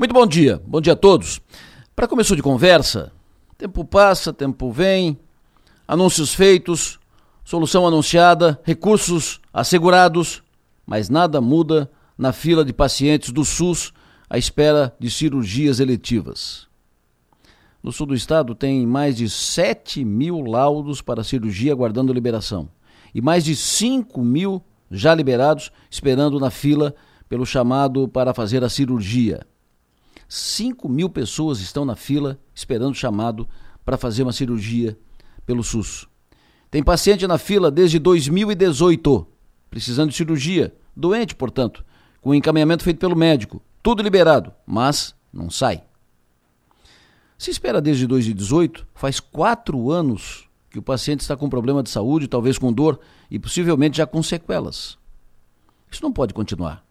Muito bom dia, bom dia a todos. Para começo de conversa, tempo passa, tempo vem, anúncios feitos, solução anunciada, recursos assegurados, mas nada muda na fila de pacientes do SUS à espera de cirurgias eletivas. No sul do estado tem mais de 7 mil laudos para cirurgia aguardando liberação e mais de 5 mil já liberados esperando na fila pelo chamado para fazer a cirurgia. 5 mil pessoas estão na fila esperando o chamado para fazer uma cirurgia pelo SUS. Tem paciente na fila desde 2018, precisando de cirurgia, doente, portanto, com encaminhamento feito pelo médico, tudo liberado, mas não sai. Se espera desde 2018, faz quatro anos que o paciente está com problema de saúde, talvez com dor e possivelmente já com sequelas. Isso não pode continuar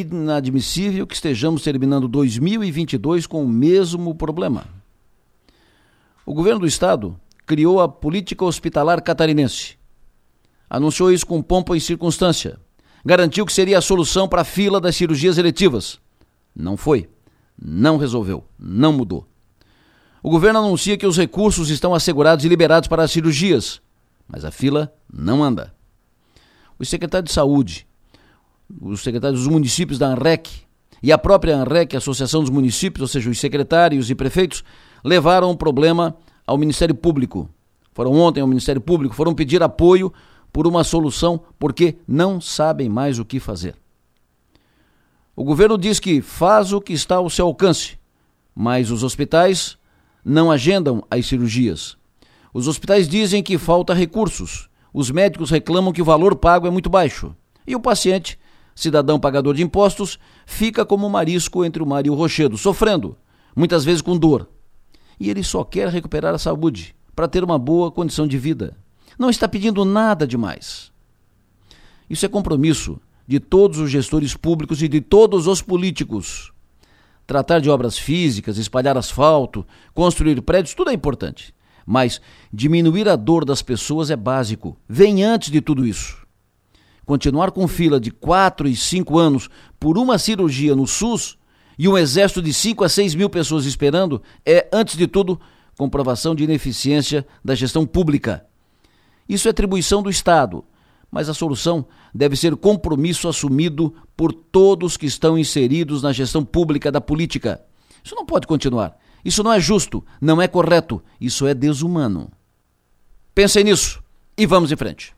inadmissível que estejamos terminando 2022 com o mesmo problema. O governo do estado criou a política hospitalar catarinense. Anunciou isso com pompa e circunstância. Garantiu que seria a solução para a fila das cirurgias eletivas. Não foi. Não resolveu. Não mudou. O governo anuncia que os recursos estão assegurados e liberados para as cirurgias, mas a fila não anda. O secretário de Saúde os secretários dos municípios da ANREC e a própria ANREC, a Associação dos Municípios, ou seja, os secretários e prefeitos, levaram o problema ao Ministério Público. Foram ontem ao Ministério Público, foram pedir apoio por uma solução porque não sabem mais o que fazer. O governo diz que faz o que está ao seu alcance, mas os hospitais não agendam as cirurgias. Os hospitais dizem que falta recursos. Os médicos reclamam que o valor pago é muito baixo. E o paciente cidadão pagador de impostos, fica como marisco entre o mar e o rochedo, sofrendo, muitas vezes com dor. E ele só quer recuperar a saúde, para ter uma boa condição de vida. Não está pedindo nada demais. Isso é compromisso de todos os gestores públicos e de todos os políticos. Tratar de obras físicas, espalhar asfalto, construir prédios, tudo é importante. Mas diminuir a dor das pessoas é básico. Vem antes de tudo isso. Continuar com fila de 4 e 5 anos por uma cirurgia no SUS e um exército de 5 a 6 mil pessoas esperando é, antes de tudo, comprovação de ineficiência da gestão pública. Isso é atribuição do Estado, mas a solução deve ser compromisso assumido por todos que estão inseridos na gestão pública da política. Isso não pode continuar. Isso não é justo, não é correto, isso é desumano. Pensem nisso e vamos em frente.